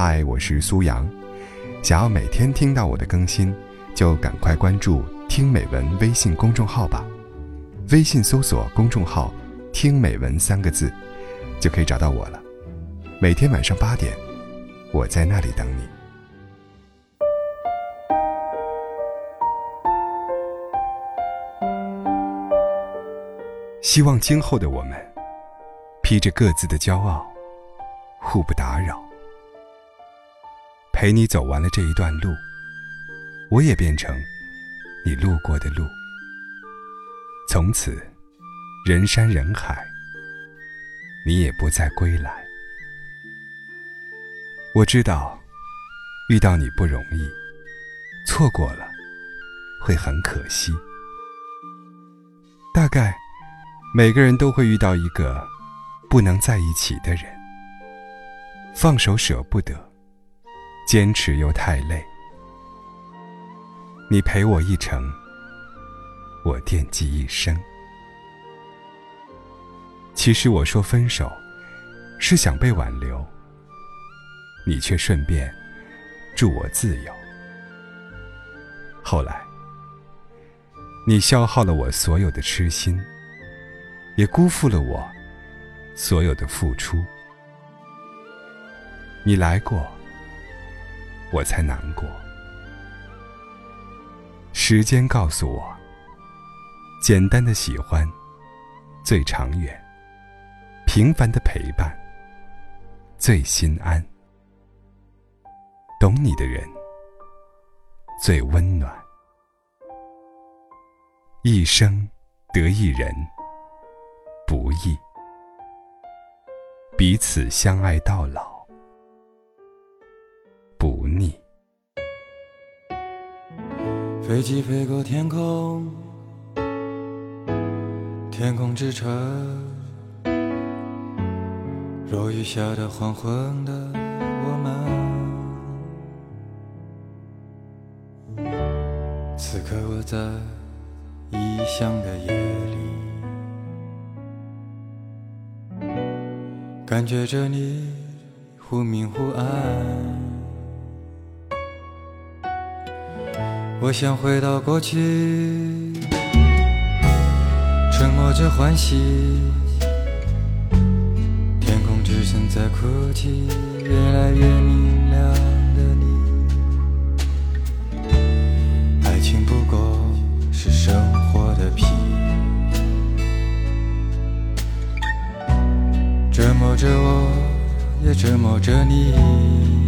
嗨，我是苏阳。想要每天听到我的更新，就赶快关注“听美文”微信公众号吧。微信搜索公众号“听美文”三个字，就可以找到我了。每天晚上八点，我在那里等你。希望今后的我们，披着各自的骄傲，互不打扰。陪你走完了这一段路，我也变成你路过的路。从此，人山人海，你也不再归来。我知道，遇到你不容易，错过了会很可惜。大概，每个人都会遇到一个不能在一起的人，放手舍不得。坚持又太累，你陪我一程，我惦记一生。其实我说分手，是想被挽留，你却顺便祝我自由。后来，你消耗了我所有的痴心，也辜负了我所有的付出。你来过。我才难过。时间告诉我，简单的喜欢最长远，平凡的陪伴最心安。懂你的人最温暖，一生得一人不易，彼此相爱到老。飞机飞过天空，天空之城，落雨下的黄昏的我们，此刻我在异乡的夜里，感觉着你忽明忽暗。我想回到过去，沉默着欢喜。天空之城在哭泣，越来越明亮的你。爱情不过是生活的皮，折磨着我，也折磨着你。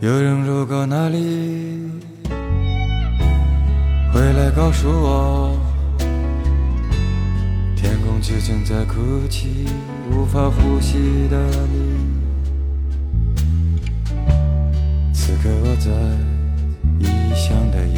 有人路过那里，回来告诉我，天空之正在哭泣，无法呼吸的你。此刻我在异乡的夜。